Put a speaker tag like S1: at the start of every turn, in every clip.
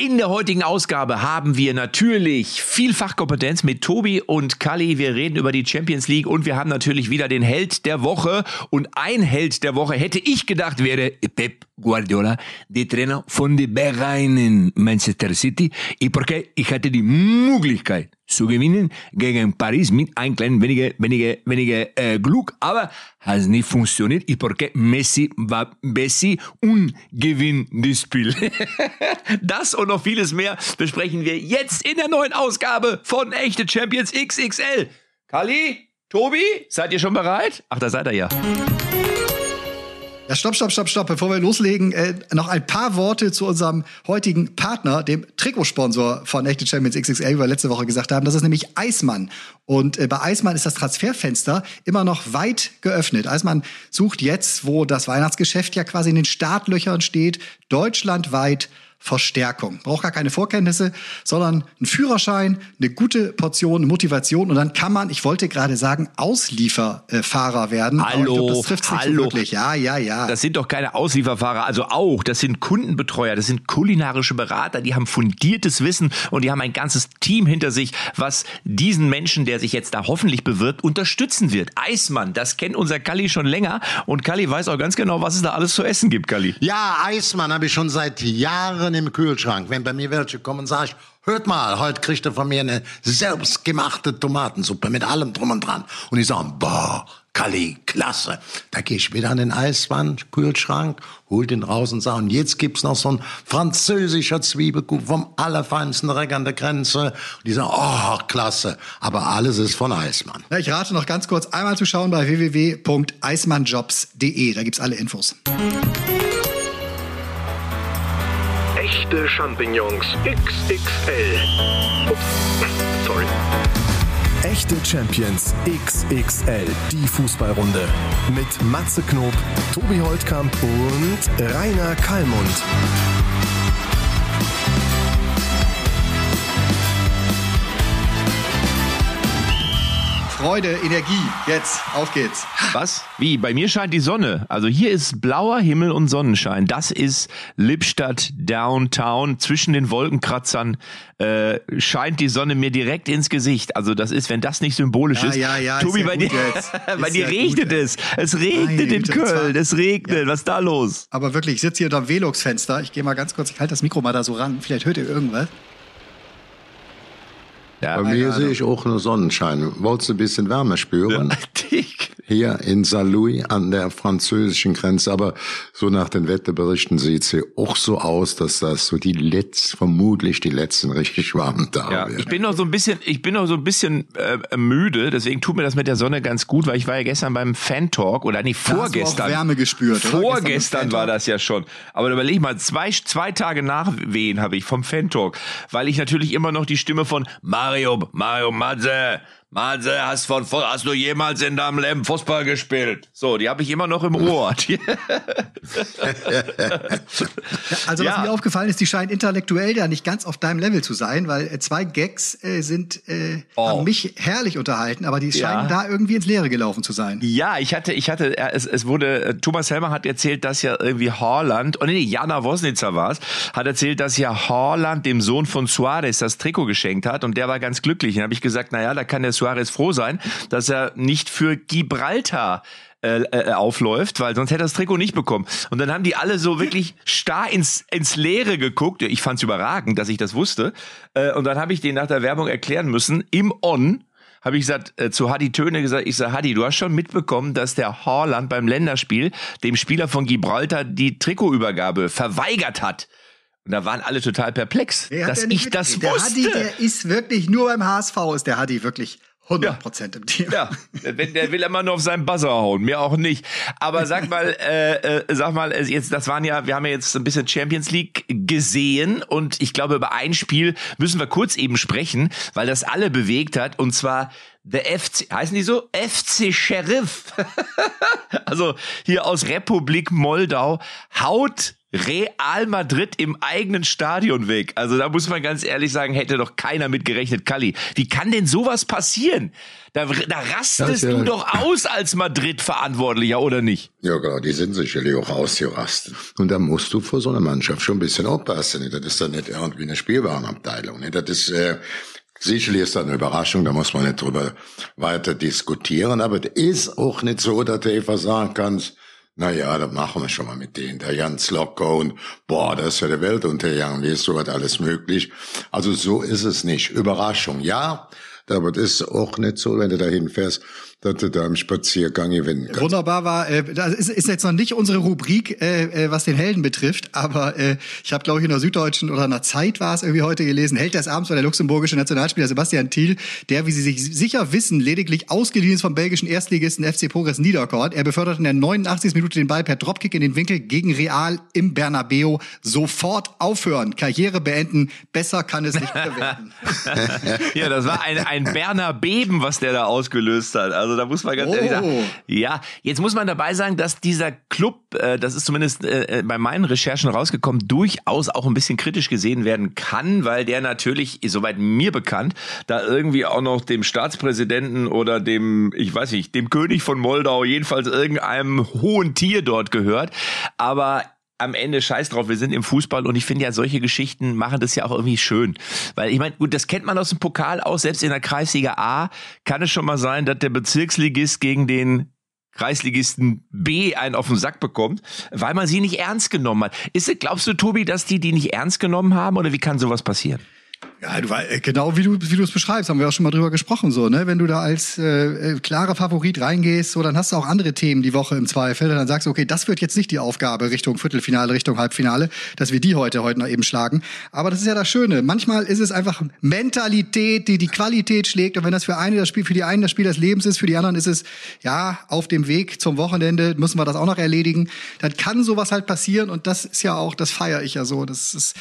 S1: In der heutigen Ausgabe haben wir natürlich viel Fachkompetenz mit Tobi und Kali. Wir reden über die Champions League und wir haben natürlich wieder den Held der Woche. Und ein Held der Woche hätte ich gedacht wäre Pep Guardiola, der Trainer von den Vereinen Manchester City. Ich hatte die Möglichkeit zu gewinnen gegen Paris mit ein klein wenige, wenige, wenige äh, Glück, aber hat nicht funktioniert. Porque Messi war Messi und gewinnt das Spiel. das und noch vieles mehr besprechen wir jetzt in der neuen Ausgabe von Echte Champions XXL. Kali, Tobi, seid ihr schon bereit? Ach, da seid ihr ja.
S2: Ja, stopp, stopp, stopp, stopp. Bevor wir loslegen, äh, noch ein paar Worte zu unserem heutigen Partner, dem Trikotsponsor von Echte Champions XXL, wie wir letzte Woche gesagt haben. Das ist nämlich Eismann. Und äh, bei Eismann ist das Transferfenster immer noch weit geöffnet. Eismann sucht jetzt, wo das Weihnachtsgeschäft ja quasi in den Startlöchern steht, deutschlandweit Verstärkung. Braucht gar keine Vorkenntnisse, sondern einen Führerschein, eine gute Portion Motivation und dann kann man, ich wollte gerade sagen, Auslieferfahrer werden.
S1: Hallo,
S2: glaub, das trifft
S1: hallo.
S2: So wirklich. Ja, ja, ja.
S1: Das sind doch keine Auslieferfahrer, also auch, das sind Kundenbetreuer, das sind kulinarische Berater, die haben fundiertes Wissen und die haben ein ganzes Team hinter sich, was diesen Menschen, der sich jetzt da hoffentlich bewirbt, unterstützen wird. Eismann, das kennt unser Kalli schon länger und Kalli weiß auch ganz genau, was es da alles zu essen gibt, Kalli.
S3: Ja, Eismann habe ich schon seit Jahren im Kühlschrank. Wenn bei mir welche kommen, sage ich, hört mal, heute kriegt ihr von mir eine selbstgemachte Tomatensuppe mit allem drum und dran. Und die sagen, boah, Kali, klasse. Da gehe ich wieder an den Eiswand, Kühlschrank, hol den raus und sage, und jetzt gibt's noch so ein französischer Zwiebelkuchen vom allerfeinsten Dreck an der Grenze. Und die sagen, oh, klasse. Aber alles ist von Eismann.
S2: Ich rate noch ganz kurz einmal zu schauen bei www.eismannjobs.de. Da gibt's alle Infos.
S4: Echte Champignons XXL. Ups, sorry.
S5: Echte Champions XXL, die Fußballrunde. Mit Matze Knob, Tobi Holtkamp und Rainer Kallmund.
S2: Freude, Energie. Jetzt, auf geht's.
S1: Was? Wie? Bei mir scheint die Sonne. Also hier ist blauer Himmel und Sonnenschein. Das ist Lippstadt Downtown. Zwischen den Wolkenkratzern äh, scheint die Sonne mir direkt ins Gesicht. Also das ist, wenn das nicht symbolisch
S2: Ja,
S1: ist.
S2: ja, ja,
S1: Tobi,
S2: ist ja
S1: bei dir, bei dir
S2: ja
S1: regnet
S2: gut
S1: es. Es regnet
S2: Meine
S1: in Köln. Es regnet. Was ist da los?
S2: Aber wirklich, ich sitze hier unter dem Velux-Fenster. Ich gehe mal ganz kurz, ich halte das Mikro mal da so ran. Vielleicht hört ihr irgendwas.
S1: Ja,
S3: Bei mir sehe ich auch nur Sonnenschein. Wolltest du ein bisschen Wärme spüren?
S1: dick.
S3: Hier in Saint-Louis an der französischen Grenze. Aber so nach den Wetterberichten sieht sie auch so aus, dass das so die letzten, vermutlich die letzten richtig warmen Tage
S1: Ja, ich bin noch so ein bisschen, ich bin noch so ein bisschen äh, müde, deswegen tut mir das mit der Sonne ganz gut, weil ich war ja gestern beim Fan Talk oder nee,
S2: Da
S1: vorgestern.
S2: Wärme gespürt?
S1: Vorgestern war
S2: Fan-Talk.
S1: das ja schon. Aber überleg mal, zwei, zwei Tage nach Wehen habe ich vom Fan Talk, weil ich natürlich immer noch die Stimme von Mario, Mario Matze, Matze, hast, von, hast du jemals in deinem Leben Fußball gespielt? So, die habe ich immer noch im Ohr.
S2: Also
S1: Ja.
S2: was mir aufgefallen ist, die scheinen intellektuell ja nicht ganz auf deinem Level zu sein, weil äh, zwei Gags äh, sind äh,
S1: Oh.
S2: haben mich herrlich unterhalten, aber die
S1: Ja.
S2: scheinen da irgendwie ins Leere gelaufen zu sein.
S1: Ja, ich hatte, ich hatte, äh, es, es wurde, äh, Thomas Helmer hat erzählt, dass ja irgendwie Haaland, oh nee, Jana Wosnitzer war's, hat erzählt, dass ja Haaland dem Sohn von Suarez das Trikot geschenkt hat und der war ganz glücklich. Und habe ich gesagt, na ja, da kann der Suarez froh sein, dass er nicht für Gibraltar äh, äh, aufläuft, weil sonst hätte er das Trikot nicht bekommen. Und dann haben die alle so wirklich starr ins, ins Leere geguckt. Ich fand's überragend, dass ich das wusste. Äh, und dann habe ich denen nach der Werbung erklären müssen, im On, habe ich gesagt, äh, zu Hadi Töne gesagt, ich sage, Hadi, du hast schon mitbekommen, dass der Haaland beim Länderspiel dem Spieler von Gibraltar die Trikotübergabe verweigert hat. Und da waren alle total perplex, dass ich das wusste.
S2: Der Hadi, der ist wirklich nur beim HSV, ist der Hadi wirklich 100% im Team.
S1: Ja, wenn der will immer nur auf seinen Buzzer hauen, mir auch nicht. Aber sag mal, äh, äh, sag mal, jetzt, das waren ja, wir haben ja jetzt ein bisschen Champions League gesehen und ich glaube über ein Spiel müssen wir kurz eben sprechen, weil das alle bewegt hat und zwar der FC, heißen die so? FC Sheriff. also hier aus Republik Moldau haut Real Madrid im eigenen Stadion weg. Also da muss man ganz ehrlich sagen, hätte doch keiner mit gerechnet, Kalli. Wie kann denn sowas passieren? Da, da rastest ja, du doch aus als Madrid-Verantwortlicher, oder nicht?
S3: Ja, genau, die sind sicherlich auch ausgerastet. Und da musst du vor so einer Mannschaft schon ein bisschen aufpassen. Das ist dann nicht irgendwie eine Spielwarenabteilung. Das ist, äh, Sicherlich ist das eine Überraschung, da muss man nicht drüber weiter diskutieren, aber es ist auch nicht so, dass du einfach sagen kannst, na ja, das machen wir schon mal mit denen, der ganz locker und boah, das ist ja der Weltuntergang, wie ist sowas alles möglich? Also so ist es nicht. Überraschung, ja, aber das ist auch nicht so, wenn du dahin fährst dass du da im Spaziergang gewinnen kannst.
S2: Wunderbar war, äh, das ist, ist jetzt noch nicht unsere Rubrik, äh, äh, was den Helden betrifft, aber äh, ich habe, glaube ich, in der Süddeutschen oder in der Zeit war es irgendwie heute gelesen, Held des Abends war der luxemburgische Nationalspieler Sebastian Thiel, der, wie Sie sich sicher wissen, lediglich ausgeliehen ist vom belgischen Erstligisten FC Progress Niederkorn. Er befördert in der 89. Minute den Ball per Dropkick in den Winkel gegen Real im Bernabeu. Sofort aufhören, Karriere beenden, besser kann es nicht mehr werden.
S1: ja, das war ein, ein Berner Beben, was der da ausgelöst hat. Also also da muss man ganz oh. ehrlich sagen. Oh. Ja, jetzt muss man dabei sagen, dass dieser Club, äh, das ist zumindest äh, äh, bei meinen Recherchen rausgekommen, durchaus auch ein bisschen kritisch gesehen werden kann, weil der natürlich, soweit mir bekannt, da irgendwie auch noch dem Staatspräsidenten oder dem, ich weiß nicht, dem König von Moldau, jedenfalls irgendeinem hohen Tier dort gehört. Aber am Ende scheiß drauf, wir sind im Fußball und ich finde ja, solche Geschichten machen das ja auch irgendwie schön. Weil ich meine, gut, das kennt man aus dem Pokal aus, selbst in der Kreisliga A kann es schon mal sein, dass der Bezirksligist gegen den Kreisligisten B einen auf den Sack bekommt, weil man sie nicht ernst genommen hat. Ist, glaubst du, Tobi, dass die die nicht ernst genommen haben oder wie kann sowas passieren?
S2: Ja, du, äh, genau wie du wie du es beschreibst, haben wir auch schon mal drüber gesprochen so, ne? Wenn du da als äh, äh, klarer Favorit reingehst, so dann hast du auch andere Themen die Woche im Zweifel, dann sagst du, okay, das wird jetzt nicht die Aufgabe Richtung Viertelfinale, Richtung Halbfinale, dass wir die heute heute noch eben schlagen, aber das ist ja das Schöne. Manchmal ist es einfach Mentalität, die die Qualität schlägt und wenn das für eine das Spiel für die einen das Spiel des Lebens ist, für die anderen ist es ja, auf dem Weg zum Wochenende müssen wir das auch noch erledigen. Dann kann sowas halt passieren und das ist ja auch, das feiere ich ja so, das ist,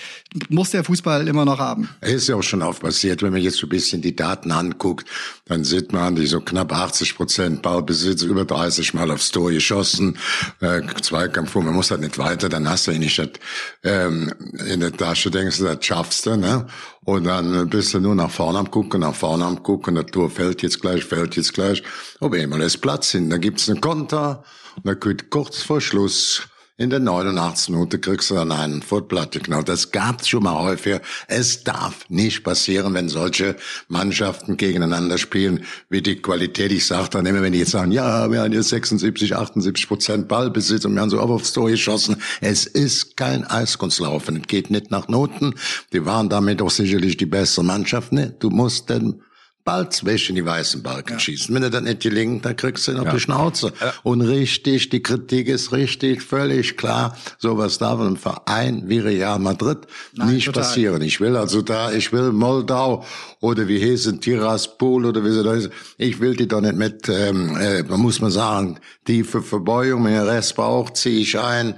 S2: muss der Fußball immer noch haben
S3: ist ja auch schon oft passiert. Wenn man jetzt so ein bisschen die Daten anguckt, dann sieht man, die so knapp 80 Prozent Ballbesitz, über 30 Mal aufs Tor geschossen, äh, Zweikampf, man muss halt nicht weiter, dann hast du nicht das, ähm, in der Tasche, denkst du, das schaffst du, ne? Und dann bist du nur nach vorne am gucken, nach vorne am gucken, das Tor fällt jetzt gleich, fällt jetzt gleich. Aber immer ist Platz hin, dann gibt's einen Konter, und dann kommt kurz vor Schluss in der 89 Minute kriegst du dann einen Footplatte genau. Das gab's schon mal häufiger. Es darf nicht passieren, wenn solche Mannschaften gegeneinander spielen, wie die Qualität. Ich sage dann immer, wenn die jetzt sagen, ja, wir haben jetzt 76, 78 Prozent Ballbesitz und wir haben so oft aufs Tor geschossen. Es ist kein Eiskunstlaufen. Es geht nicht nach Noten. Die waren damit auch sicherlich die bessere Mannschaft. Ne? Du musst den bald zwischen die weißen Balken ja. schießen. Wenn er das nicht gelingt, dann kriegst du ihn auf ja. die Schnauze. Ja. Und richtig, die Kritik ist richtig, völlig klar. Sowas darf einem Verein wie Real Madrid Nein, nicht total. passieren. Ich will also da, ich will Moldau oder wie heißen Tiraspol oder wie sie da ist. Ich will die doch nicht mit, ähm, äh, man muss man sagen, tiefe Verbeugung, mit Restbauch ziehe ich ein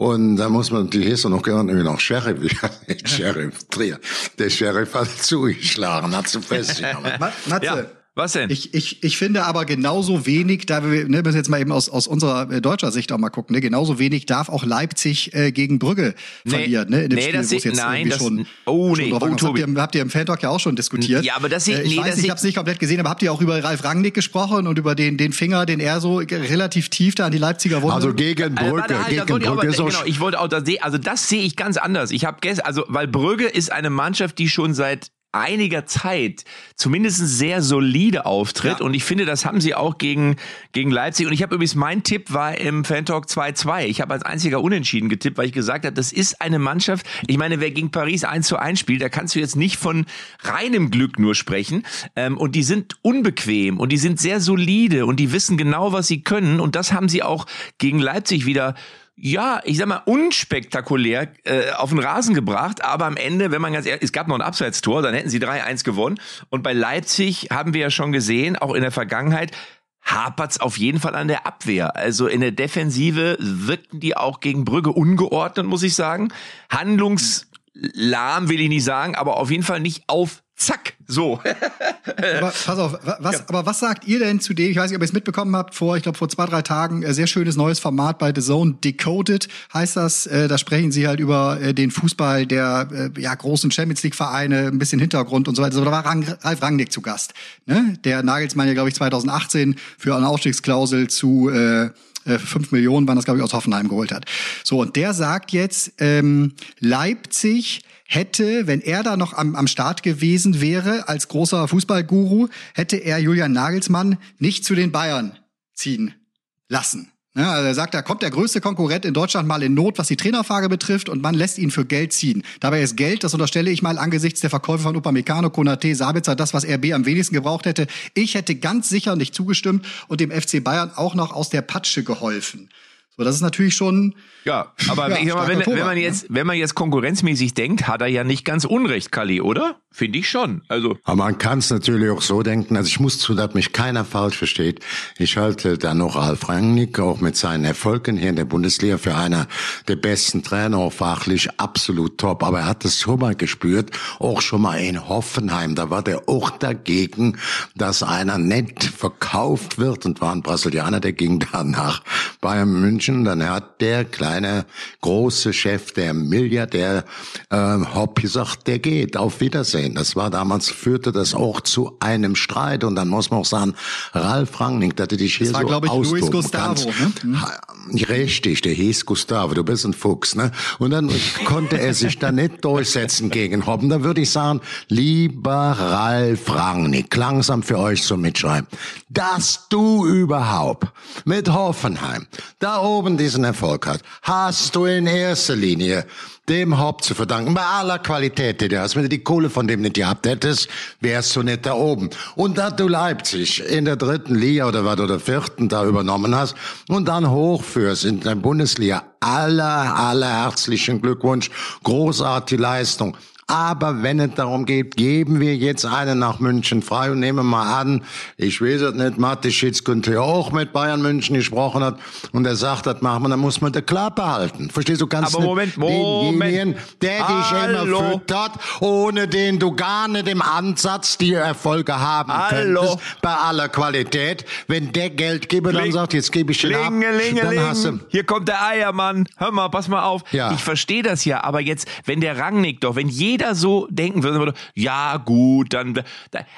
S3: und da muss man, die hieß noch gehört irgendwie noch Sheriff, Sheriff Trier. Der Sheriff hat zugeschlagen, hat zu festgenommen.
S2: Matze, ja. Was denn? Ich, ich, ich finde aber genauso wenig, da wir ne, müssen jetzt mal eben aus, aus unserer äh, deutscher Sicht auch mal gucken, ne, genauso wenig darf auch Leipzig äh, gegen Brügge nee, verlieren, ne, in dem
S1: nee,
S2: Spiel,
S1: das
S2: jetzt
S1: nein,
S2: das,
S1: schon, oh, nee,
S2: schon oh, habt, ihr, habt ihr im Fan-Talk ja auch schon diskutiert.
S1: Ja, aber das sehe
S2: äh, ich nee, weiß, ich habe es nicht komplett gesehen, aber habt ihr auch über Ralf Rangnick gesprochen und über den, den Finger, den er so relativ tief da an die Leipziger Wunde?
S3: Also gegen also, Brügge, also, gegen Brügge
S1: aber, genau, ich wollte auch das also das sehe ich ganz anders. Ich habe gestern, also weil Brügge ist eine Mannschaft, die schon seit einiger Zeit zumindest sehr solide auftritt. Ja. Und ich finde, das haben sie auch gegen, gegen Leipzig. Und ich habe übrigens, mein Tipp war im Fan-Talk 2-2. Ich habe als einziger unentschieden getippt, weil ich gesagt habe, das ist eine Mannschaft. Ich meine, wer gegen Paris 1 zu 1 spielt, da kannst du jetzt nicht von reinem Glück nur sprechen. Ähm, und die sind unbequem und die sind sehr solide und die wissen genau, was sie können. Und das haben sie auch gegen Leipzig wieder ja, ich sag mal, unspektakulär äh, auf den Rasen gebracht, aber am Ende, wenn man ganz ehrlich, es gab noch ein Abseitstor, dann hätten sie 3-1 gewonnen. Und bei Leipzig haben wir ja schon gesehen, auch in der Vergangenheit, hapert's auf jeden Fall an der Abwehr. Also in der Defensive wirkten die auch gegen Brügge ungeordnet, muss ich sagen. Handlungslahm will ich nicht sagen, aber auf jeden Fall nicht auf Zack, so.
S2: aber pass auf, was, ja. aber was sagt ihr denn zu dem, ich weiß nicht, ob ihr es mitbekommen habt, vor, ich glaube, vor zwei, drei Tagen, äh, sehr schönes neues Format bei The Zone, Decoded heißt das, äh, da sprechen sie halt über äh, den Fußball der äh, ja, großen Champions League-Vereine, ein bisschen Hintergrund und so weiter. So, da war Rang, Ralf Rangnick zu Gast, ne? der Nagelsmann ja, glaube ich, 2018 für eine Ausstiegsklausel zu äh, 5 Millionen waren das, glaube ich, aus Hoffenheim geholt hat. So, und der sagt jetzt, ähm, Leipzig hätte, wenn er da noch am, am Start gewesen wäre, als großer Fußballguru, hätte er Julian Nagelsmann nicht zu den Bayern ziehen lassen. Ja, also er sagt, da kommt der größte Konkurrent in Deutschland mal in Not, was die Trainerfrage betrifft, und man lässt ihn für Geld ziehen. Dabei ist Geld, das unterstelle ich mal angesichts der Verkäufe von Upamecano, Konate, Sabitzer, das, was RB am wenigsten gebraucht hätte. Ich hätte ganz sicher nicht zugestimmt und dem FC Bayern auch noch aus der Patsche geholfen. So, das ist natürlich schon.
S1: Ja, aber ja, ich mal, wenn, Tobak, wenn man ne? jetzt, wenn man jetzt konkurrenzmäßig denkt, hat er ja nicht ganz Unrecht, Kali, oder? Finde ich schon. Also.
S3: Aber man kann es natürlich auch so denken. Also ich muss zu, dass mich keiner falsch versteht. Ich halte da noch Ralf Rangnick auch mit seinen Erfolgen hier in der Bundesliga für einer der besten Trainer, auch fachlich absolut top. Aber er hat es schon mal gespürt, auch schon mal in Hoffenheim. Da war der auch dagegen, dass einer nett verkauft wird und war ein Brasilianer, der ging dann nach Bayern München Menschen, dann hat der kleine große Chef, der Milliardär äh, Hopp gesagt, der geht, auf Wiedersehen. Das war damals, führte das auch zu einem Streit und dann muss man auch sagen, Ralf Rangnick, dass du dich hier das war, so glaube ich, Luis Gustavo, ne? Hm? Richtig, der hieß Gustavo, du bist ein Fuchs, ne? Und dann konnte er sich da nicht durchsetzen gegen Hoppen. Da würde ich sagen, lieber Ralf Rangnick, langsam für euch zum Mitschreiben, dass du überhaupt mit Hoffenheim da oben oben diesen Erfolg hat, hast du in erster Linie dem Haupt zu verdanken. Bei aller Qualität, die du hast. Wenn du die Kohle von dem nicht gehabt hättest, wärst du nicht da oben. Und da du Leipzig in der dritten Liga oder was oder vierten da übernommen hast und dann hochführst in der Bundesliga, aller, aller herzlichen Glückwunsch. Großartige Leistung. Aber wenn es darum geht, geben wir jetzt einen nach München frei und nehmen mal an, ich weiß es nicht, Mateschitz könnte ja auch mit Bayern München gesprochen hat und er sagt, das machen wir, dann muss man die Klappe halten. Verstehst du? Kannst
S1: Aber Moment, Moment.
S3: der Hallo. dich immer füttert, ohne den du gar nicht im Ansatz die Erfolge haben Hallo. könntest, bei aller Qualität. Wenn der Geldgeber dann sagt, jetzt gebe ich den ab, dann hast du...
S1: Hier kommt der Eiermann. Hör mal, pass mal auf. Ja. Ich verstehe das ja, aber jetzt, wenn der Rangnick doch, wenn jeder jeder so denken würde, ja gut, dann,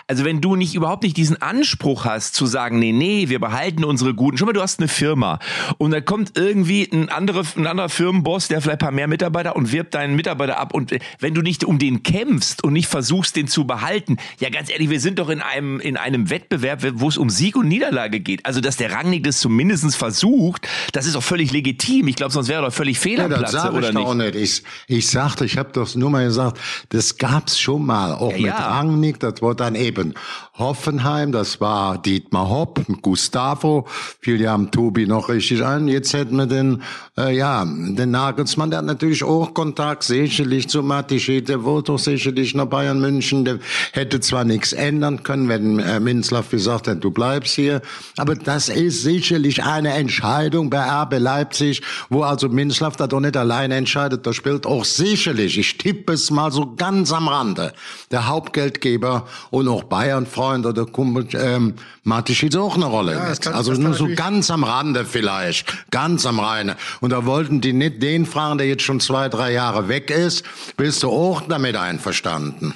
S1: also wenn du nicht überhaupt nicht diesen Anspruch hast zu sagen, nee, nee, wir behalten unsere guten, schon mal, du hast eine Firma und da kommt irgendwie ein anderer, ein anderer Firmenboss, der vielleicht ein paar mehr Mitarbeiter und wirbt deinen Mitarbeiter ab und wenn du nicht um den kämpfst und nicht versuchst, den zu behalten, ja ganz ehrlich, wir sind doch in einem, in einem Wettbewerb, wo es um Sieg und Niederlage geht. Also, dass der Rangnick das zumindest versucht, das ist auch völlig legitim. Ich glaube, sonst wäre er doch völlig fehl am ja, Platz, oder ich nicht?
S3: Ich, ich sagte, ich habe doch nur mal gesagt, das gab's schon mal, auch ja, mit ja. Rangnick, das war dann eben Hoffenheim, das war Dietmar Hopp, Gustavo, fiel ja am Tobi noch richtig ein. Jetzt hätten wir den, äh, ja, den Nagelsmann, der hat natürlich auch Kontakt, sicherlich zu Matischit, der wollte doch sicherlich nach Bayern München, der hätte zwar nichts ändern können, wenn äh, Minzlaff gesagt hätte, du bleibst hier, aber das ist sicherlich eine Entscheidung bei RB Leipzig, wo also Minzlaff da doch nicht alleine entscheidet, da spielt auch sicherlich, ich tippe es mal so ganz am Rande, der Hauptgeldgeber und auch Bayern Freund oder Kumpel ähm, Matischitz auch eine Rolle. Ja, kann, also nur so ganz am Rande vielleicht, ganz am Rande. Und da wollten die nicht den fragen, der jetzt schon zwei, drei Jahre weg ist, bist du auch damit einverstanden?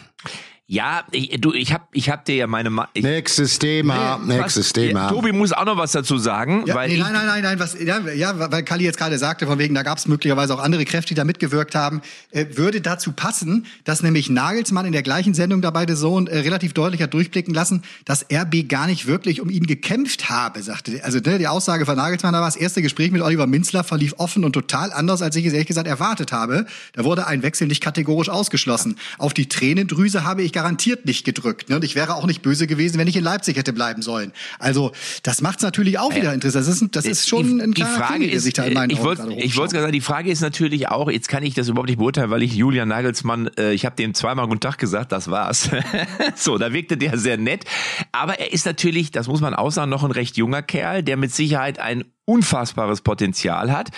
S1: Ja, ich, du, ich hab, ich hab dir ja meine. Ma ich,
S3: nächstes Thema, nee, nächstes was, Thema.
S1: Ja, Tobi muss auch noch was dazu sagen,
S2: ja,
S1: weil
S2: nee, nein, nein, nein, nein, was, ja, ja, weil Kali jetzt gerade sagte, von wegen, da gab es möglicherweise auch andere Kräfte, die da mitgewirkt haben, äh, würde dazu passen, dass nämlich Nagelsmann in der gleichen Sendung dabei der Sohn äh, relativ deutlich hat durchblicken lassen, dass RB gar nicht wirklich um ihn gekämpft habe, sagte. Also ne, die Aussage von Nagelsmann, da war das erste Gespräch mit Oliver Minzler verlief offen und total anders, als ich es ehrlich gesagt erwartet habe. Da wurde ein Wechsel nicht kategorisch ausgeschlossen. Auf die Tränendrüse habe ich garantiert nicht gedrückt. Ne? Und ich wäre auch nicht böse gewesen, wenn ich in Leipzig hätte bleiben sollen. Also das macht es natürlich auch wieder interessant. Das ist, das ist schon ein
S1: kleiner die Frage Krimi, ist, sich da in meinen ich wollte ich wollte sagen, die Frage ist natürlich auch, jetzt kann ich das überhaupt nicht beurteilen, weil ich Julian Nagelsmann, äh, ich habe dem zweimal guten Tag gesagt, das war's. so, da wirkte der sehr nett. Aber er ist natürlich, das muss man auch sagen, noch ein recht junger Kerl, der mit Sicherheit ein unfassbares Potenzial hat.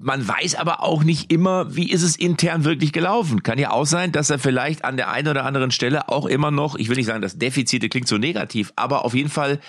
S1: Man weiß aber auch nicht immer, wie ist es intern wirklich gelaufen. Kann ja auch sein, dass er vielleicht an der einen oder anderen Stelle auch immer noch, ich will nicht sagen, das Defizite klingt so negativ, aber auf jeden Fall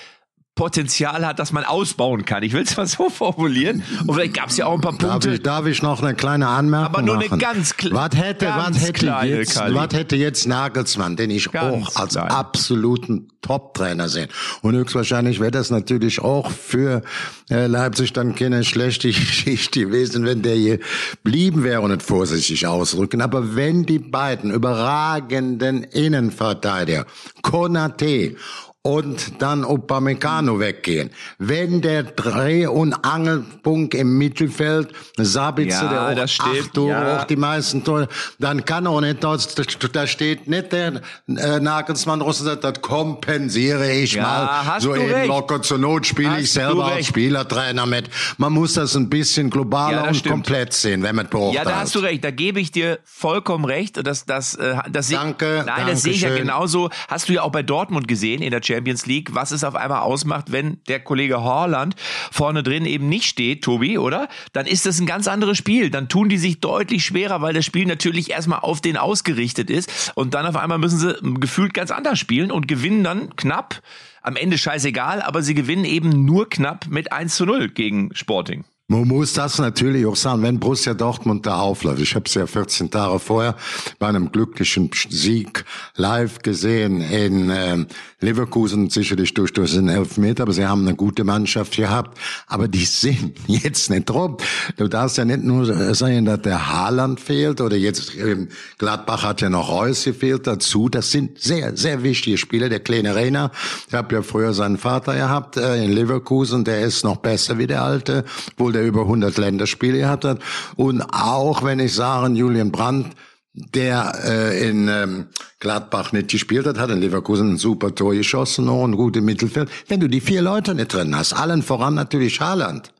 S1: Potenzial hat, das man ausbauen kann. Ich will es mal so formulieren. Und vielleicht gab es ja auch ein paar
S3: Darf
S1: Punkte.
S3: ich, darf ich noch eine kleine Anmerkung
S1: Aber nur eine
S3: machen?
S1: ganz kle-
S3: was hätte,
S1: ganz
S3: was hätte
S1: kleine,
S3: jetzt, was hätte jetzt Nagelsmann, den ich
S1: Ganz
S3: auch als
S1: klein.
S3: absoluten Top-Trainer sehe. Und höchstwahrscheinlich wäre das natürlich auch für äh, Leipzig dann keine schlechte Geschichte gewesen, wenn der hier blieben wäre und nicht vorsichtig ausdrücken. Aber wenn die beiden überragenden Innenverteidiger, Konate und dann Upamecano weggehen. Wenn der Dreh- und Angelpunkt im Mittelfeld, Sabitzer,
S1: Ja,
S3: der auch
S1: das stimmt,
S3: acht Tore,
S1: ja.
S3: auch die meisten Tore, dann kann er auch nicht, das, das, da steht nicht der äh, Nagelsmann und sagt, das kompensiere ich
S1: Ja,
S3: mal. so eben
S1: recht.
S3: locker zur Not spiele ich selber als. Spielertrainer mit. Man muss das ein bisschen globaler
S1: das
S3: und
S1: stimmt.
S3: komplett sehen, wenn man beurteilt.
S1: Ja, da hast du recht. Da gebe ich dir vollkommen recht. Das, das, äh, das sehe-
S3: Danke,
S1: Nein, das sehe ich ja genauso. Hast du ja auch bei Dortmund gesehen in der Champions League, was es auf einmal ausmacht, wenn der Kollege Haaland vorne drin eben nicht steht, Tobi, oder? Dann ist das ein ganz anderes Spiel. Dann tun die sich deutlich schwerer, weil das Spiel natürlich erstmal auf den ausgerichtet ist. Und dann auf einmal müssen sie gefühlt ganz anders spielen und gewinnen dann knapp. Am Ende scheißegal, aber sie gewinnen eben nur knapp mit 1 zu 0 gegen Sporting.
S3: Man muss das natürlich auch sagen, wenn Borussia Dortmund da aufläuft. Ich habe es ja 14 Tage vorher bei einem glücklichen Sieg live gesehen in ähm, Leverkusen, sicherlich durch, durch den Elfmeter, aber sie haben eine gute Mannschaft gehabt. Aber die sind jetzt nicht drum. Du darfst ja nicht nur sagen, dass der Haaland fehlt oder jetzt ähm, Gladbach hat ja noch Reus gefehlt dazu. Das sind sehr, sehr wichtige Spieler. Der kleine Rainer, ich habe ja früher seinen Vater gehabt äh, in Leverkusen, der ist noch besser wie der alte, obwohl der über 100 Länderspiele gehabt hat. Und auch wenn ich sage, Julian Brandt, der äh, in ähm, Gladbach nicht gespielt hat, hat in Leverkusen ein super Tor geschossen, noch ein gutes Mittelfeld. Wenn du die vier Leute nicht drin hast, allen voran natürlich Haaland,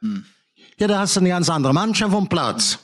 S3: ja, da hast du eine ganz andere Mannschaft vom Platz.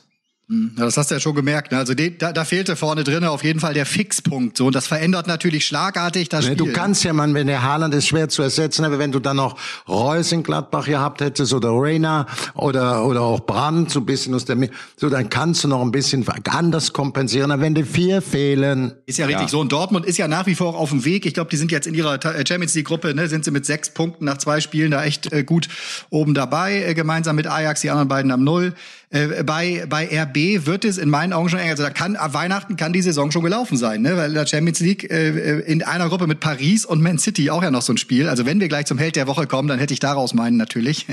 S2: Ja, das hast du ja schon gemerkt. Ne? Also den, da, da fehlte vorne drin auf jeden Fall der Fixpunkt. So, und das verändert natürlich schlagartig das
S3: Ne,
S2: Spiel.
S3: Du kannst ja, man, wenn der Haaland ist schwer zu ersetzen, aber wenn du dann noch Reus in Gladbach gehabt hättest oder Reina oder, oder auch Brandt, so ein bisschen aus der so dann kannst du noch ein bisschen anders kompensieren. Aber wenn die vier fehlen,
S2: Ist ja richtig so. Und Dortmund ist ja nach wie vor auch auf dem Weg. Ich glaube, die sind jetzt in ihrer äh, Champions League Gruppe, ne, sind sie mit sechs Punkten nach zwei Spielen da echt äh, gut oben dabei, äh, gemeinsam mit Ajax, die anderen beiden am Null. Äh, bei, bei RB wird es in meinen Augen schon enger. Also da kann, ab Weihnachten kann die Saison schon gelaufen sein, ne? Weil in der Champions League äh, in einer Gruppe mit Paris und Man City auch ja noch so ein Spiel. Also wenn wir gleich zum Held der Woche kommen, dann hätte ich daraus meinen natürlich.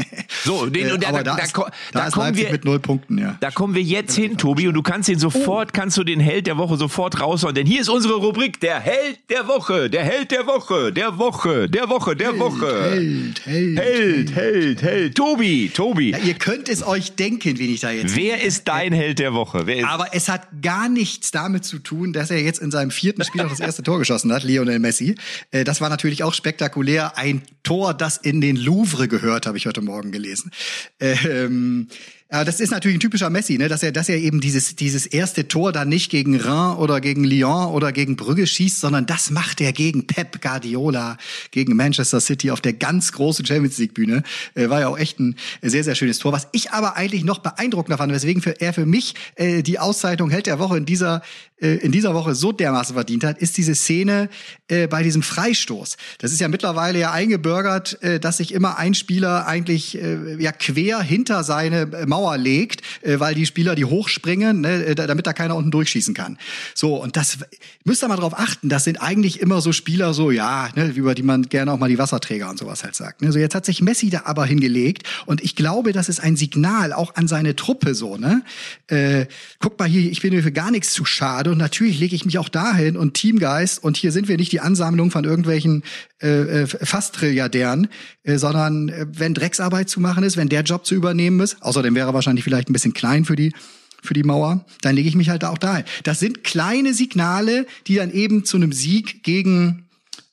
S1: So, den, und
S2: aber
S1: da,
S2: da,
S1: da,
S2: ist, da,
S1: da
S2: ist
S1: kommen
S2: Leipzig
S1: wir,
S2: mit null Punkten, ja.
S1: Da kommen wir jetzt hin, Tobi, und du kannst ihn sofort, kannst du den Held der Woche sofort raushauen, denn hier ist unsere Rubrik, der Held der Woche, der Held der Woche, der Woche, der Woche, der Woche.
S2: Held, Held,
S1: Held, Held, Held. Tobi, Tobi.
S2: Ja, ihr könnt es euch denken, wen ich da jetzt
S1: Wer ist dein Held der Woche?
S2: Aber es hat gar nichts damit zu tun, dass er jetzt in seinem vierten Spiel auch das erste Tor geschossen hat, Lionel Messi. Äh, Das war natürlich auch spektakulär. Ein Tor, das in den Louvre gehört, habe ich heute Morgen gelesen. Ähm, ja, das ist natürlich ein typischer Messi, ne? dass er, dass er eben dieses dieses erste Tor dann nicht gegen Reims oder gegen Lyon oder gegen Brügge schießt, sondern das macht er gegen Pep Guardiola, gegen Manchester City auf der ganz großen Champions League Bühne. Äh, war ja auch echt ein sehr sehr schönes Tor. Was ich aber eigentlich noch beeindruckender fand, weswegen für, er für mich äh, die Auszeichnung Held der Woche in dieser äh, in dieser Woche so dermaßen verdient hat, ist diese Szene äh, bei diesem Freistoß. Das ist ja mittlerweile ja eingebürgert, äh, dass sich immer ein Spieler eigentlich äh, ja quer hinter seine äh, Mauer legt, äh, weil die Spieler die hochspringen, ne, äh, damit da keiner unten durchschießen kann. So und das müsst ihr mal drauf achten. Das sind eigentlich immer so Spieler so ja, ne, über die man gerne auch mal die Wasserträger und sowas halt sagt. Ne? So jetzt hat sich Messi da aber hingelegt und ich glaube, das ist ein Signal auch an seine Truppe so. Ne, äh, guck mal hier, ich bin mir für gar nichts zu schade und natürlich lege ich mich auch dahin und Teamgeist und hier sind wir nicht die Ansammlung von irgendwelchen äh, äh, Fast-Trilliardären, äh, sondern äh, wenn Drecksarbeit zu machen ist, wenn der Job zu übernehmen ist, außerdem wäre er wahrscheinlich vielleicht ein bisschen klein für die für die Mauer, dann lege ich mich halt auch dahin. Das sind kleine Signale, die dann eben zu einem Sieg gegen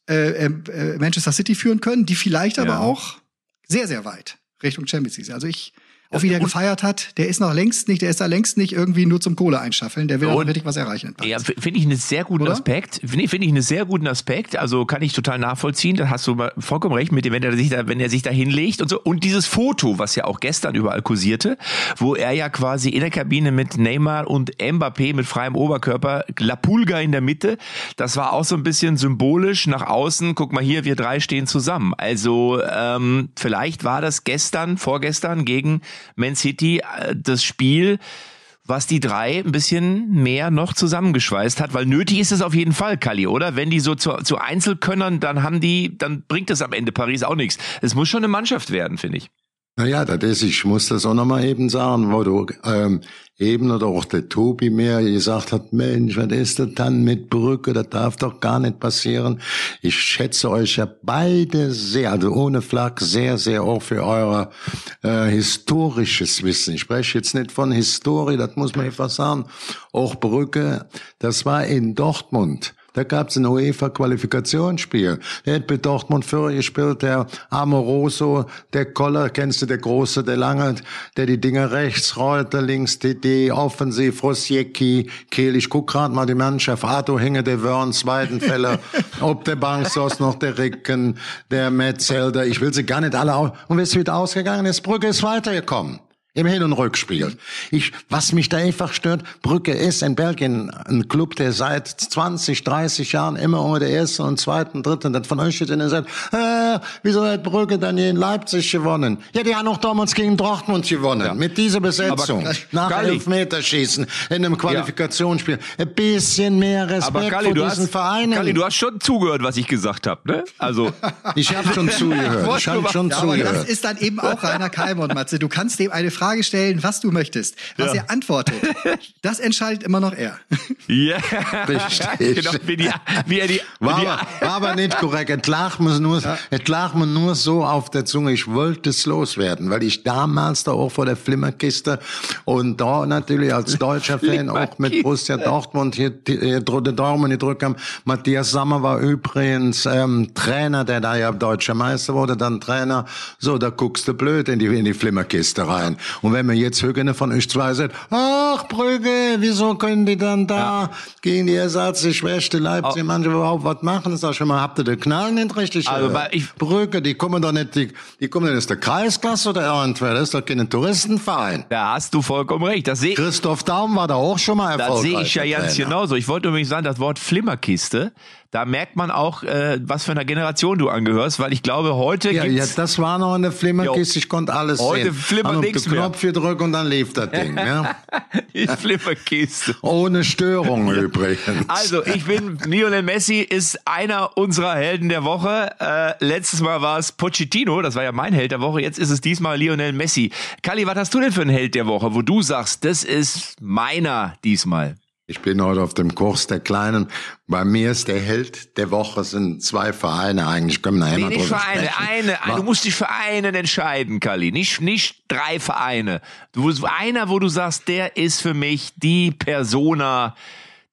S2: äh, äh, Manchester City führen können, die vielleicht aber
S1: Ja.
S2: auch sehr, sehr weit Richtung Champions League. sind. Also ich auch wieder gefeiert hat, der ist noch längst nicht, der ist da längst nicht irgendwie nur zum Kohle einschaffeln, der will auch richtig was erreichen.
S1: Ja, finde ich einen sehr guten
S2: Oder?
S1: Aspekt. Finde finde ich einen sehr guten Aspekt. Also kann ich total nachvollziehen. Da hast du vollkommen recht mit dem, wenn er sich da, wenn er sich da hinlegt und so. Und dieses Foto, was ja auch gestern überall kursierte, wo er ja quasi in der Kabine mit Neymar und Mbappé mit freiem Oberkörper, La Pulga in der Mitte, das war auch so ein bisschen symbolisch nach außen. Guck mal hier, wir drei stehen zusammen. Also ähm, vielleicht war das gestern, vorgestern gegen Man City äh, das Spiel, was die drei ein bisschen mehr noch zusammengeschweißt hat, weil nötig ist es auf jeden Fall, Kali, oder? Wenn die so zu, zu Einzelkönnern, dann haben die, dann bringt es am Ende Paris auch nichts. Es muss schon eine Mannschaft werden, finde ich.
S3: Naja, das ist, ich muss das auch nochmal eben sagen, wo du ähm, eben oder auch der Tobi mir gesagt hat, Mensch, was ist das dann mit Brücke? Das darf doch gar nicht passieren. Ich schätze euch ja beide sehr, also ohne Flak, sehr, sehr auch für euer äh, historisches Wissen. Ich spreche jetzt nicht von Historie, das muss man einfach sagen. Auch Brücke, das war in Dortmund. Da gab's ein UEFA-Qualifikationsspiel. Der hat bei Dortmund früher gespielt, der Amoroso, der Koller, kennst du, der Große, der Lange, der die Dinger rechts, Reuter links, DD, Offensiv, Rosjecki, Kehl. Ich guck grad mal die Mannschaft, Arto Hinge, der Wörns, Weidenfeller, ob der Bank sonst noch der Ricken, der Metzelder. Ich will sie gar nicht alle auf. Und wie es wieder ausgegangen ist, Brücke ist weitergekommen. Im Hin- und Rückspiel. Ich, was mich da einfach stört, Brücke ist in Belgien ein Club, der seit 20, 30 Jahren immer unter der ersten und zweiten, dritten, das von euch steht in der Seite, äh, wieso hat Brücke dann hier in Leipzig gewonnen? Ja, die haben auch damals gegen Dortmund gewonnen. Mit dieser Besetzung.
S1: Aber,
S3: Nach
S1: Galli.
S3: Elfmeterschießen in einem Qualifikationsspiel. Ein bisschen mehr
S1: Aber
S3: Respekt
S1: Kali,
S3: vor
S1: du
S3: diesen
S1: hast,
S3: Vereinen.
S1: Kali, du hast schon zugehört, was ich gesagt habe, ne? Also,
S3: ich habe schon zugehört. Ich habe schon
S2: Ja, aber das
S3: zugehört.
S2: ist dann eben auch Rainer Kalmund, Matze. Du kannst dem eine Frage stellen, was du möchtest. Was er antwortet, das entscheidet immer noch er.
S1: ja.
S3: Richtig.
S1: genau, wie, die, wie er die,
S3: War
S1: wie die
S3: aber, war aber nicht korrekt. Lag, mir nur, es lag mir nur so auf der Zunge. Ich wollte es loswerden, weil ich damals da auch vor der Flimmerkiste und da natürlich als deutscher Fan auch mit Borussia Dortmund hier, hier den Daumen gedrückt haben. Matthias Sammer war übrigens ähm, Trainer, der da ja deutscher Meister wurde, dann Trainer. So, da guckst du blöd in die, in die Flimmerkiste rein. Und wenn mir jetzt Hügene von euch zwei sagt, ach Brügge, wieso können die dann da gegen die ersatzgeschwächte Leipzig manche überhaupt was machen? Sag ich mal, habt ihr den Knall nicht richtig?
S1: Also, ich-
S3: Brügge, die kommen doch nicht, die, die kommen nicht aus der Kreisklasse oder irgendwer, das ist doch kein Touristenverein.
S1: da hast du vollkommen recht. Das sehe
S3: Christoph Daum war da auch schon mal
S1: Das
S3: erfolgreich.
S1: sehe ich ja ganz genauso. Ich wollte übrigens sagen, das Wort Flimmerkiste, da merkt man auch, äh, was für einer Generation du angehörst, weil ich glaube, heute
S3: Ja, ja,
S1: gibt's
S3: das war noch eine Flimmerkiste, ich konnte alles
S1: Heute
S3: sehen.
S1: flimmert
S3: auf
S1: nix
S3: den
S1: mehr.
S3: Knopf gedrückt und dann lief das Ding. ja.
S1: die Flimmerkiste.
S3: Ohne Störung übrigens.
S1: Also, ich bin, Lionel Messi ist einer unserer Helden der Woche. Äh, letztes Mal war es Pochettino, das war ja mein Held der Woche. Jetzt ist es diesmal Lionel Messi. Kali, was hast du denn für einen Held der Woche, wo du sagst, das ist meiner diesmal?
S3: Ich bin heute auf dem Kurs der Kleinen. Bei mir ist der Held der Woche sind zwei Vereine eigentlich. Können wir nachher
S1: Nee, nicht Vereine, eine, eine, du musst dich für einen entscheiden, Kali. Nicht, nicht drei Vereine. Du, einer, wo du sagst, der ist für mich die Persona,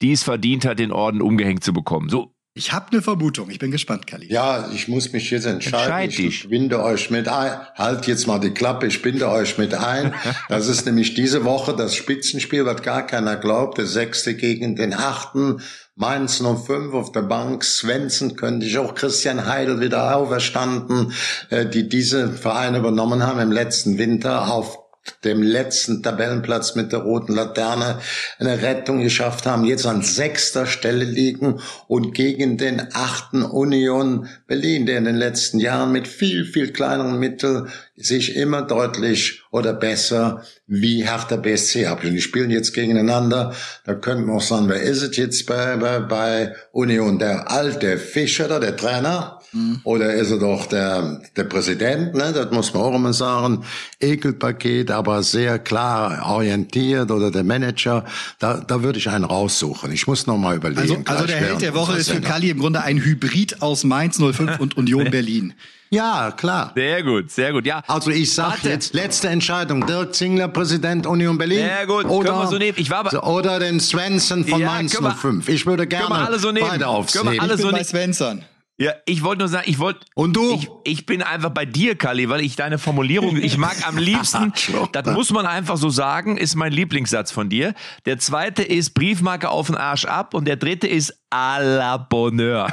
S1: die es verdient hat, den Orden umgehängt zu bekommen. So,
S2: Ich habe eine Vermutung. Ich bin gespannt, Kali.
S3: Ja, ich muss mich jetzt entscheiden.
S1: Entscheid
S3: ich binde euch mit ein. Halt jetzt mal die Klappe, ich binde euch mit ein. Das ist nämlich diese Woche das Spitzenspiel, was gar keiner glaubt. Der sechste gegen den achten. Mainz 05 auf der Bank. Svensson könnte ich auch Christian Heidel wieder auferstanden, äh, die diese Vereine übernommen haben im letzten Winter auf dem letzten Tabellenplatz mit der roten Laterne eine Rettung geschafft haben, jetzt an sechster Stelle liegen und gegen den achten Union Berlin, der in den letzten Jahren mit viel, viel kleineren Mitteln sich immer deutlich oder besser wie Hertha BSC abspielen. Die spielen jetzt gegeneinander. Da könnten wir auch sagen, wer ist es jetzt bei, bei, bei Union? Der alte Fischer, da, der Trainer? Oder ist er doch der, der Präsident? Ne? Das muss man auch immer sagen. Ekelpaket, aber sehr klar orientiert oder der Manager. Da, da würde ich einen raussuchen. Ich muss noch mal überlegen.
S2: Also, also der Held der Woche ist für. Kali im Grunde ein Hybrid aus Mainz 05 und Union Berlin.
S3: Ja, klar.
S1: sehr gut, sehr gut. Ja,
S3: Also ich sag
S1: Warte.
S3: jetzt, letzte Entscheidung, Dirk Zingler, Präsident Union Berlin.
S1: Sehr gut,
S3: oder,
S1: können wir so nehmen. Ich war aber-
S3: oder den Svensson von
S1: Ja,
S3: Mainz
S1: können wir-
S3: 05. Ich würde gerne
S1: können wir alle so nehmen.
S3: beide
S1: Können wir alle
S2: Ich
S1: so
S2: bin bei
S1: nicht-
S2: Svensson.
S1: Ja, ich wollte nur sagen, ich wollte.
S3: Und du?
S1: Ich, ich bin einfach bei dir, Kali, weil ich deine Formulierung, ich mag am liebsten, das muss man einfach so sagen, ist mein Lieblingssatz von dir. Der zweite ist Briefmarke auf den Arsch ab und der dritte ist à la Bonheur.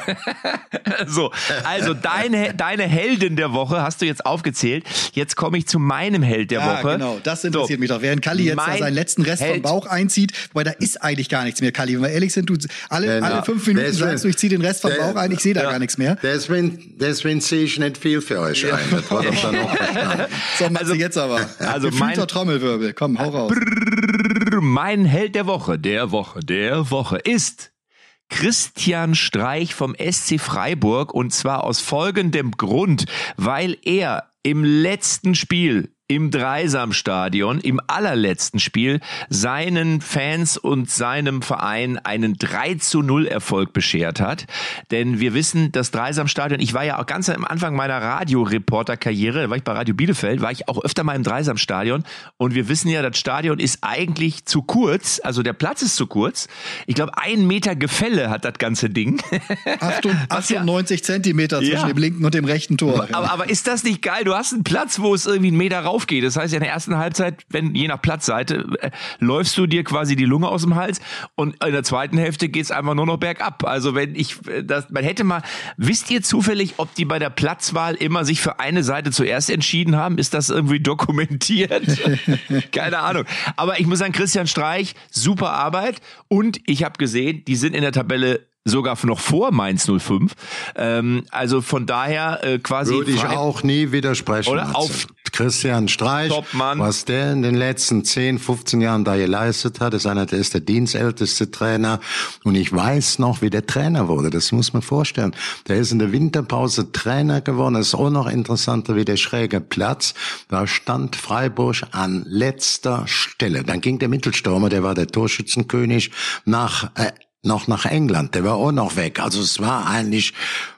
S1: so, also deine, deine Heldin der Woche hast du jetzt aufgezählt. Jetzt komme ich zu meinem Held der
S2: Ja,
S1: Woche.
S2: genau, das interessiert mich doch. Während Kalli jetzt da
S1: Mein
S2: seinen letzten Rest vom
S1: Held.
S2: Bauch einzieht, weil da ist eigentlich gar nichts mehr, Kalli. Wenn wir ehrlich sind, du alle,
S3: Ja,
S2: alle fünf Minuten
S3: deswegen-
S2: sagst du, ich zieh den Rest vom
S3: der-
S2: Bauch ein, ich sehe da gar nichts mehr.
S3: Deswegen, deswegen sehe ich nicht viel für euch ein. Das war doch dann auch.
S2: So, also jetzt aber.
S1: also mein-
S2: Trommelwirbel. Komm, hau raus.
S1: Mein Held der Woche, der Woche, der Woche ist Christian Streich vom SC Freiburg und zwar aus folgendem Grund, weil er im letzten Spiel im Dreisamstadion, im allerletzten Spiel, seinen Fans und seinem Verein einen 3 zu 0 Erfolg beschert hat. Denn wir wissen, das Dreisamstadion, ich war ja auch ganz am Anfang meiner Radioreporterkarriere, da war ich bei Radio Bielefeld, war ich auch öfter mal im Dreisamstadion und wir wissen ja, das Stadion ist eigentlich zu kurz, also der Platz ist zu kurz. Ich glaube, ein Meter Gefälle hat das ganze Ding.
S2: 98 Zentimeter zwischen
S1: Ja.
S2: dem linken und dem rechten Tor.
S1: Aber, aber ist das nicht geil? Du hast einen Platz, wo es irgendwie einen Meter rauf geht. Das heißt, in der ersten Halbzeit, wenn je nach Platzseite, äh, läufst du dir quasi die Lunge aus dem Hals und in der zweiten Hälfte geht's einfach nur noch bergab. Also wenn ich äh, das, man hätte mal, wisst ihr zufällig, ob die bei der Platzwahl immer sich für eine Seite zuerst entschieden haben? Ist das irgendwie dokumentiert? Keine Ahnung. Aber ich muss sagen, Christian Streich, super Arbeit und ich habe gesehen, die sind in der Tabelle sogar noch vor Mainz 05. Ähm, also von daher äh, quasi
S3: Würde ich auch nie widersprechen.
S1: Oder? Auf-
S3: Christian Streich,
S1: Top-Mann.
S3: was der in den letzten 10, 15 Jahren da geleistet hat, ist einer, der ist der dienstälteste Trainer. Und ich weiß noch, wie der Trainer wurde. Das muss man vorstellen. Der ist in der Winterpause Trainer geworden. Das ist auch noch interessanter wie der schräge Platz. Da stand Freiburg an letzter Stelle. Dann ging der Mittelstürmer, der war der Torschützenkönig, nach äh, noch nach England. Der war auch noch weg. Also es war eigentlich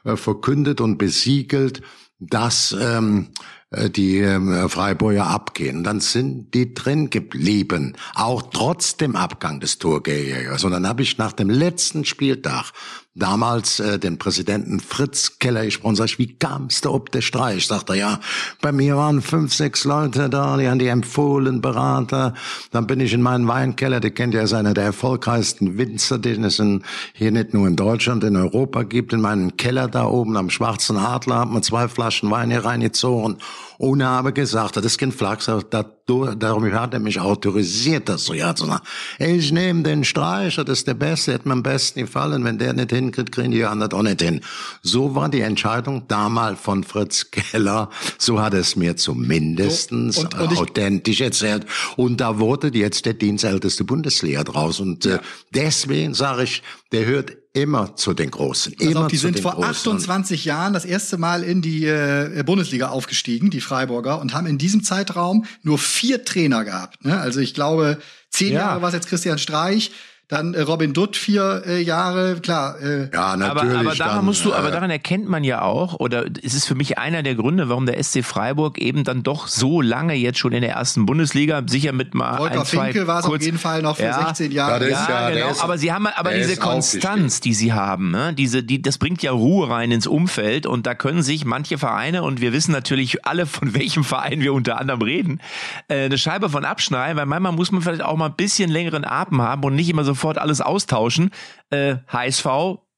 S3: äh, verkündet und besiegelt, dass ähm, äh, die ähm, Freiburger abgehen. Dann sind die drin geblieben, auch trotz dem Abgang des Torgejägers. Und dann habe ich nach dem letzten Spieltag damals äh, den Präsidenten Fritz Keller gesprochen, sag ich, wie kam's da ob der Streich? Sagt er, ja, bei mir waren fünf, sechs Leute da, die haben die empfohlen, Berater. Dann bin ich in meinen Weinkeller, der kennt ja, ist einer der erfolgreichsten Winzer, den es in, hier nicht nur in Deutschland, in Europa gibt. In meinem Keller da oben am Schwarzen Adler hat man zwei Flaschen Wein hier reingezogen und habe gesagt, das ist kein Flachs, darum hat er mich autorisiert, das so ja zu sagen. Ich nehme den Streich, das ist der Beste, hat mir am besten gefallen. Wenn der nicht hinkriegt, kriegen die anderen auch nicht hin. So war die Entscheidung damals von Fritz Keller. So hat es mir zumindestens
S2: So, und- und ich-
S3: authentisch erzählt. Und da wurde jetzt der dienstälteste Bundesliga draus. Und äh, deswegen sage ich, der hört immer zu den Großen. Immer
S2: auf, die
S3: zu
S2: sind
S3: den
S2: vor
S3: Großen.
S2: 28 Jahren das erste Mal in die äh, Bundesliga aufgestiegen, die Freiburger, und haben in diesem Zeitraum nur vier Trainer gehabt. Ne? Also ich glaube, zehn
S1: Ja.
S2: Jahre war es jetzt Christian Streich, dann äh, Robin Dutt vier äh, Jahre, klar. Äh,
S3: Ja,
S1: Aber,
S3: natürlich.
S1: aber daran
S3: dann,
S1: musst du, aber
S3: äh,
S1: daran erkennt man ja auch, oder es ist für mich einer der Gründe, warum der SC Freiburg eben dann doch so lange jetzt schon in der ersten Bundesliga, sicher mit mal
S2: Volker
S1: ein, zwei
S2: Finke war es auf
S1: kurz-
S2: jeden Fall noch für
S1: Ja.
S2: 16 Jahre.
S3: Ja,
S1: Ja,
S3: ja-
S1: genau.
S3: ist-
S1: aber sie haben aber diese Konstanz, die sie haben, ne? diese, die, das bringt ja Ruhe rein ins Umfeld und da können sich manche Vereine und wir wissen natürlich alle, von welchem Verein wir unter anderem reden, äh, eine Scheibe von abschneiden, weil manchmal muss man vielleicht auch mal ein bisschen längeren Atem haben und nicht immer sofort alles austauschen. Äh, HSV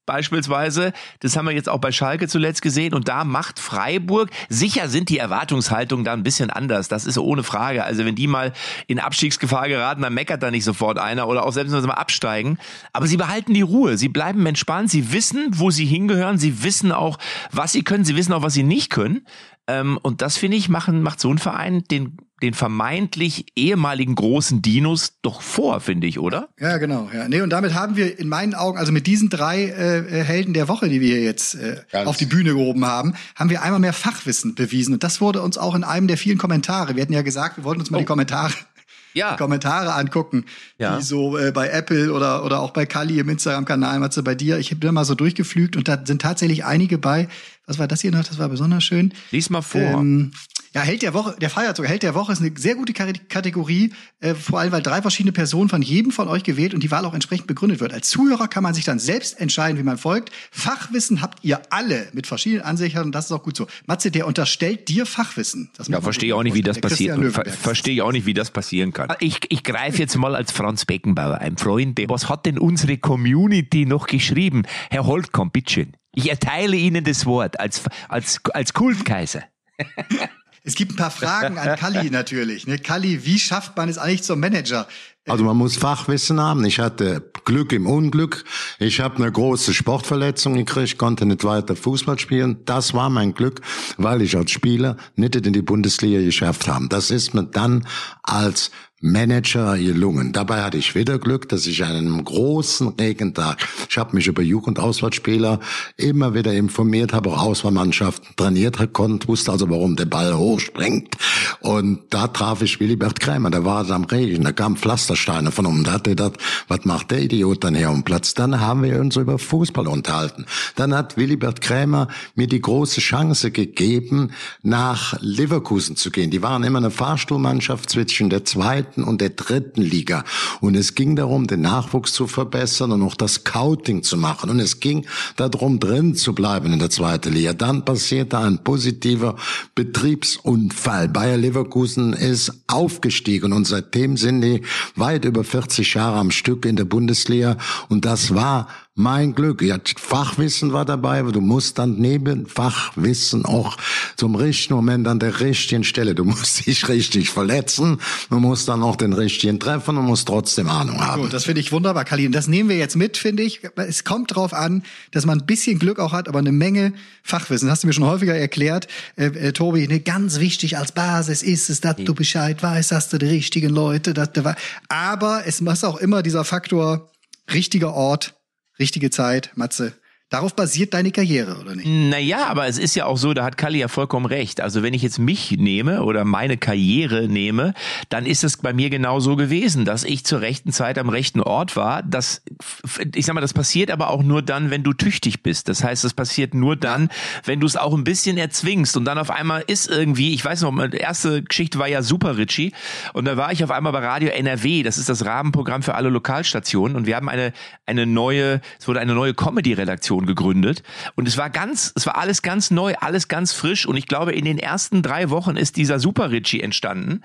S1: beispielsweise. Das haben wir jetzt auch bei Schalke zuletzt gesehen. Und da macht Freiburg, sicher sind die Erwartungshaltungen da ein bisschen anders. Das ist ohne Frage. Also wenn die mal in Abstiegsgefahr geraten, dann meckert da nicht sofort einer oder auch selbst wenn sie mal absteigen. Aber sie behalten die Ruhe. Sie bleiben entspannt. Sie wissen, wo sie hingehören. Sie wissen auch, was sie können. Sie wissen auch, was sie nicht können. Ähm, und das finde ich, machen, macht so ein Verein den, den vermeintlich ehemaligen großen Dinos doch vor, finde ich, oder?
S2: Ja, genau. Ja. Nee, und damit haben wir in meinen Augen, also mit diesen drei äh, äh, Helden der Woche, die wir hier jetzt äh,
S3: Ganz.
S2: auf die Bühne gehoben haben, haben wir einmal mehr Fachwissen bewiesen. Und das wurde uns auch in einem der vielen Kommentare. Wir hatten ja gesagt, wir wollten uns mal die Kommentare
S1: Ja.
S2: die Kommentare angucken,
S1: Ja.
S2: die so äh, bei Apple oder oder auch bei Kali im Instagram-Kanal, Matze, bei dir. Ich habe da mal so durchgeflügt und da sind tatsächlich einige bei. Was war das hier noch? Das war besonders schön.
S1: Lies mal vor.
S2: Ähm, Ja, Held der Woche, der feiert sogar. Held der Woche ist eine sehr gute Kategorie, äh, vor allem weil drei verschiedene Personen von jedem von euch gewählt und die Wahl auch entsprechend begründet wird. Als Zuhörer kann man sich dann selbst entscheiden, wie man folgt. Fachwissen habt ihr alle mit verschiedenen Ansichten und das ist auch gut so. Matze, der unterstellt dir Fachwissen.
S1: Das ja, verstehe ich auch nicht, wie das passiert. Ver verstehe ich auch nicht, wie das passieren kann. Ich, ich greife jetzt mal als Franz Beckenbauer ein. Freunde, was hat denn unsere Community noch geschrieben? Herr Holtkamp, bitteschön. Ich erteile Ihnen das Wort als, als, als Kultkaiser.
S2: Es gibt ein paar Fragen an Kalli natürlich. Ne? Kalli, wie schafft man es eigentlich zum Manager?
S3: Also man muss Fachwissen haben. Ich hatte Glück im Unglück. Ich habe eine große Sportverletzung gekriegt, konnte nicht weiter Fußball spielen. Das war mein Glück, weil ich als Spieler nicht in die Bundesliga geschafft habe. Das ist mir dann als Manager gelungen. Dabei hatte ich wieder Glück, dass ich an einem großen Regentag, ich habe mich über Jugendauswahlspieler immer wieder informiert, habe auch Auswahlmannschaften trainiert konnte, wusste also, warum der Ball hochspringt. Und da traf ich Willibert Krämer, der war am Regen, da kamen Pflastersteine von um. Da hat er gedacht, was macht der Idiot dann hier um Platz? Dann haben wir uns über Fußball unterhalten. Dann hat Willibert Krämer mir die große Chance gegeben, nach Leverkusen zu gehen. Die waren immer eine Fahrstuhlmannschaft zwischen der zweiten zweiten und der dritten Liga. Und es ging darum, den Nachwuchs zu verbessern und auch das Scouting zu machen. Und es ging darum, drin zu bleiben in der zweiten Liga. Dann passierte ein positiver Betriebsunfall. Bayer Leverkusen ist aufgestiegen und seitdem sind die weit über 40 Jahre am Stück in der Bundesliga. Und das war mein Glück. Ja, Fachwissen war dabei, aber du musst dann neben Fachwissen auch zum richtigen Moment an der richtigen Stelle. Du musst dich richtig verletzen, du musst dann auch den richtigen treffen und musst trotzdem Ahnung haben.
S2: Gut, das finde ich wunderbar, Kalin. Das nehmen wir jetzt mit, finde ich. Es kommt drauf an, dass man ein bisschen Glück auch hat, aber eine Menge Fachwissen. Das hast du mir schon häufiger erklärt, äh, äh, Tobi. Ne, ganz wichtig als Basis ist es, dass du Bescheid weißt, dass du die richtigen Leute, dass du aber es muss auch immer dieser Faktor richtiger Ort richtige Zeit, Matze. Darauf basiert deine Karriere, oder nicht?
S1: Naja, aber es ist ja auch so, da hat Kalli ja vollkommen recht. Also wenn ich jetzt mich nehme oder meine Karriere nehme, dann ist es bei mir genau so gewesen, dass ich zur rechten Zeit am rechten Ort war. Das, ich sag mal, das passiert aber auch nur dann, wenn du tüchtig bist. Das heißt, es passiert nur dann, wenn du es auch ein bisschen erzwingst und dann auf einmal ist irgendwie, ich weiß noch, meine erste Geschichte war ja Super Richie und da war ich auf einmal bei Radio NRW. Das ist das Rahmenprogramm für alle Lokalstationen und wir haben eine, eine neue, es wurde eine neue Comedy-Redaktion Redaktion gegründet. Und es war ganz, es war alles ganz neu, alles ganz frisch. Und ich glaube, in den ersten drei Wochen ist dieser Super Richie entstanden.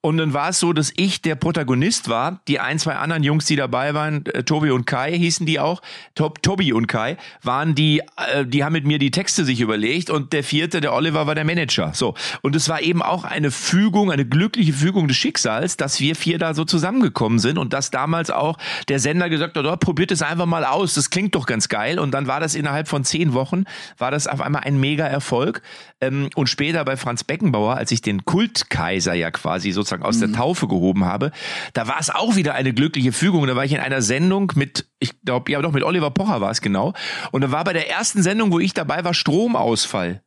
S1: Und dann war es so, dass ich der Protagonist war, die ein, zwei anderen Jungs, die dabei waren, äh, Tobi und Kai hießen die auch, Tob, Tobi und Kai, waren die, äh, die haben mit mir die Texte sich überlegt. Und der vierte, der Oliver, war der Manager. So. Und es war eben auch eine Fügung, eine glückliche Fügung des Schicksals, dass wir vier da so zusammengekommen sind. Und dass damals auch der Sender gesagt hat, oh, probiert es einfach mal aus, das klingt doch ganz geil. Und dann war das innerhalb von zehn Wochen, war das auf einmal ein mega Erfolg. Ähm, und später bei Franz Beckenbauer, als ich den Kultkaiser ja quasi sozusagen sozusagen aus mhm. der Taufe gehoben habe, da war es auch wieder eine glückliche Fügung. Da war ich in einer Sendung mit, ich glaube, ja doch, mit Oliver Pocher war es genau. Und da war bei der ersten Sendung, wo ich dabei war, Stromausfall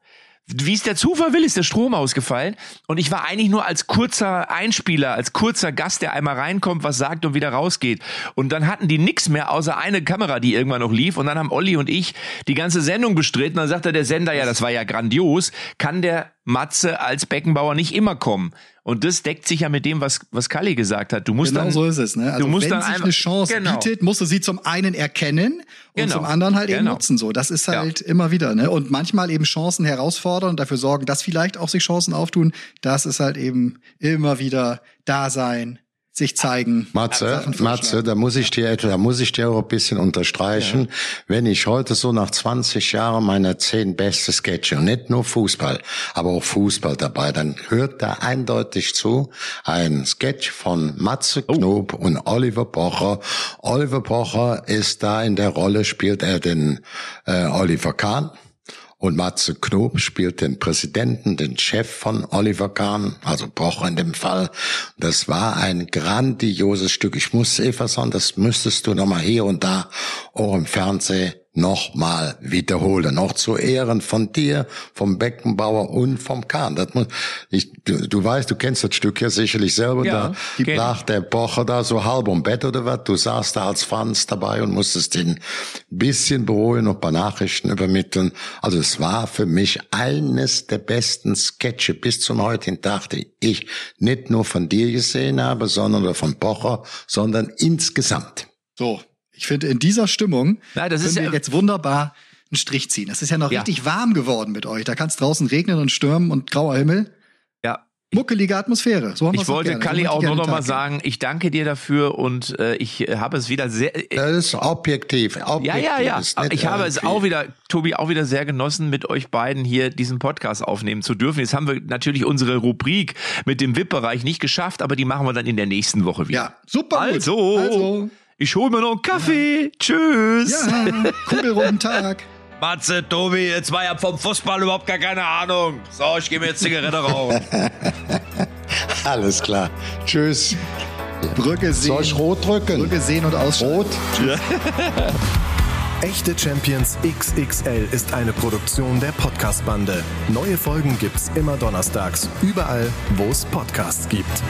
S1: wie es der Zufall will, ist der Strom ausgefallen. Und ich war eigentlich nur als kurzer Einspieler, als kurzer Gast, der einmal reinkommt, was sagt und wieder rausgeht. Und dann hatten die nix mehr, außer eine Kamera, die irgendwann noch lief. Und dann haben Olli und ich die ganze Sendung bestritten. Dann sagte der Sender, ja, das war ja grandios. Kann der Matze als Beckenbauer nicht immer kommen. Und das deckt sich ja mit dem, was, was Kalli gesagt hat. Du musst
S2: genau
S1: dann,
S2: so ist es. Ne? Also
S1: du musst
S2: wenn
S1: dann
S2: sich eine Chance genau. bietet, musst du sie zum einen erkennen und genau. zum anderen halt eben genau. nutzen. So, das ist halt ja. immer wieder. Ne? Und manchmal eben Chancen herausfordern und dafür sorgen, dass vielleicht auch sich Chancen auftun. Das ist halt eben immer wieder da sein, sich zeigen.
S3: Matze, Matze, da muss ich dir, da muss ich dir auch ein bisschen unterstreichen. Ja. Wenn ich heute so nach 20 Jahren meine zehn beste Sketche und nicht nur Fußball, aber auch Fußball dabei, dann hört da eindeutig zu ein Sketch von Matze oh. Knob oh. und Oliver Pocher. Oliver Pocher ist da in der Rolle, spielt er den äh, Oliver Kahn. Und Matze Knob spielt den Präsidenten, den Chef von Oliver Kahn, also Pocher in dem Fall. Das war ein grandioses Stück. Ich muss sagen, das müsstest du nochmal hier und da auch im Fernsehen nochmal wiederholen. Noch zu Ehren von dir, vom Beckenbauer und vom Kahn. Das muss, ich, du, du weißt, du kennst das Stück ja sicherlich selber.
S1: Ja,
S3: da lag der Pocher da so halb um Bett oder was. Du saßt da als Franz dabei und musstest ihn ein bisschen beruhigen und ein paar Nachrichten übermitteln. Also es war für mich eines der besten Sketche bis zum heutigen Tag, die ich nicht nur von dir gesehen habe, sondern von Pocher, sondern insgesamt.
S2: So, ich finde, in dieser Stimmung
S1: Ja, das ist
S2: können wir
S1: ja-
S2: jetzt wunderbar einen Strich ziehen. Es ist ja noch
S1: Ja.
S2: richtig warm geworden mit euch. Da kann es draußen regnen und stürmen und grauer Himmel.
S1: Ja,
S2: Muckelige Atmosphäre. So haben
S1: ich wollte
S2: gerne.
S1: Kalli auch nur noch mal sagen, ich danke dir dafür und äh, ich äh, habe es wieder sehr. Äh,
S3: Das ist objektiv. objektiv
S1: ja, ja, ja.
S3: ist
S1: Ich habe es
S3: irgendwie-
S1: auch wieder, Tobi, auch wieder sehr genossen, mit euch beiden hier diesen Podcast aufnehmen zu dürfen. Jetzt haben wir natürlich unsere Rubrik mit dem VIP-Bereich nicht geschafft, aber die machen wir dann in der nächsten Woche wieder.
S2: Ja, super gut.
S1: Also,
S2: Also.
S1: Ich hole mir noch einen Kaffee. Tschüss.
S2: Ja, kugelrunden Tag.
S1: Matze, Tobi, ihr zwei habt vom Fußball überhaupt gar keine Ahnung. So, ich gehe mir jetzt Zigarette rauchen.
S3: Alles klar. Tschüss.
S2: Brücke sehen.
S3: Soll ich rot drücken?
S2: Brücke sehen und ausschalten.
S3: Rot?
S5: Echte Champions XXL ist eine Produktion der Podcast-Bande. Neue Folgen gibt's immer donnerstags, überall, wo es Podcasts gibt.